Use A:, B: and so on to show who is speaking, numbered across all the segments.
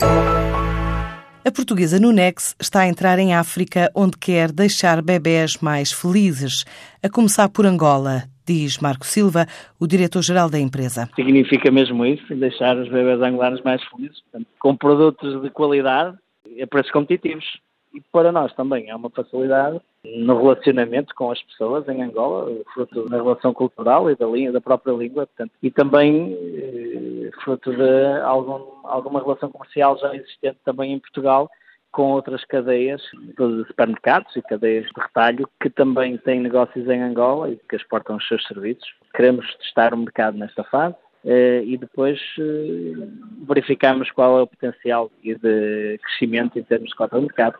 A: A portuguesa Nunex está a entrar em África, onde quer deixar bebés mais felizes, a começar por Angola, diz Marco Silva, o diretor-geral da empresa.
B: Significa mesmo isso, deixar os bebés angolanos mais felizes, portanto, com produtos de qualidade a preços competitivos e para nós também é uma facilidade no relacionamento com as pessoas em Angola, fruto da relação cultural e da, da própria língua, portanto, e também eh, fruto de algum, alguma relação comercial já existente também em Portugal com outras cadeias de supermercados e cadeias de retalho que também têm negócios em Angola e que exportam os seus serviços. Queremos testar o mercado nesta fase eh, e depois eh, verificamos qual é o potencial de crescimento em termos de cota de mercado.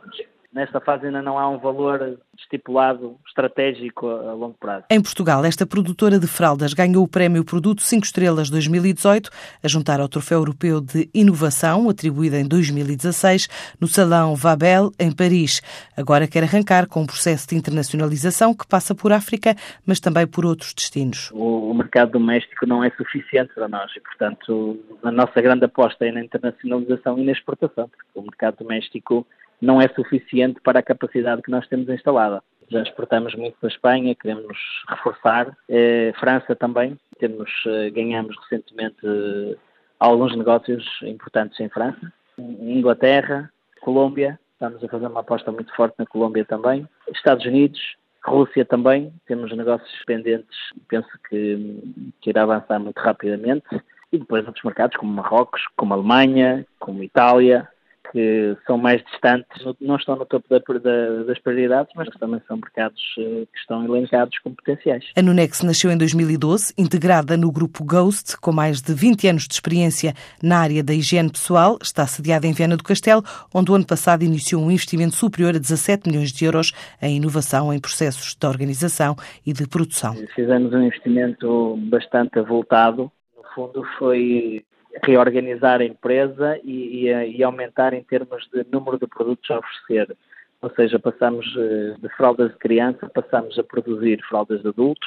B: Nesta fase ainda não há um valor estipulado estratégico a longo prazo.
A: Em Portugal, esta produtora de fraldas ganhou o prémio Produto 5 Estrelas 2018, a juntar ao Troféu Europeu de Inovação, atribuído em 2016, no Salão Vabel, em Paris. Agora quer arrancar com um processo de internacionalização que passa por África, mas também por outros destinos.
B: O mercado doméstico não é suficiente para nós e, portanto, a nossa grande aposta é na internacionalização e na exportação, porque o mercado doméstico não é suficiente para a capacidade que nós temos instalada. Já exportamos muito para a Espanha, queremos reforçar. Eh, França também, temos, eh, ganhamos recentemente eh, alguns negócios importantes em França. Inglaterra, Colômbia, estamos a fazer uma aposta muito forte na Colômbia também. Estados Unidos, Rússia também, temos negócios pendentes, penso que, que irá avançar muito rapidamente. E depois outros mercados como Marrocos, como Alemanha, como Itália, que são mais distantes, não estão no topo da, da, das prioridades, mas também são mercados eh, que estão elencados como potenciais.
A: A Nunex nasceu em 2012, integrada no grupo Ghost, com mais de 20 anos de experiência na área da higiene pessoal. Está sediada em Viana do Castelo, onde o ano passado iniciou um investimento superior a 17 milhões de euros em inovação em processos de organização e de produção.
B: Fizemos um investimento bastante avultado. No fundo, foi reorganizar a empresa e, e, e, aumentar em termos de número de produtos a oferecer. Ou seja, passamos eh, de fraldas de criança, passamos a produzir fraldas de adulto,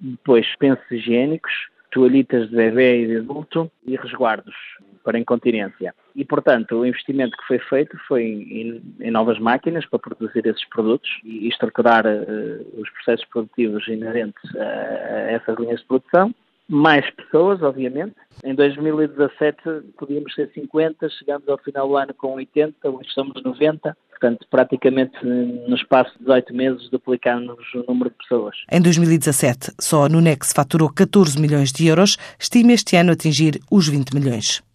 B: depois pensos higiênicos, toalhitas de bebê e de adulto e resguardos para incontinência. E, portanto, o investimento que foi feito foi em, em novas máquinas para produzir esses produtos e estruturar uh, os processos produtivos inerentes a, a essas linhas de produção mais pessoas, obviamente. Em 2017 podíamos ser 50, chegamos ao final do ano com 80, hoje somos 90. Portanto, praticamente no espaço de 18 meses duplicamos o número de pessoas.
A: Em 2017, só a Nunex faturou 14 milhões de euros, estima este ano atingir os 20 milhões.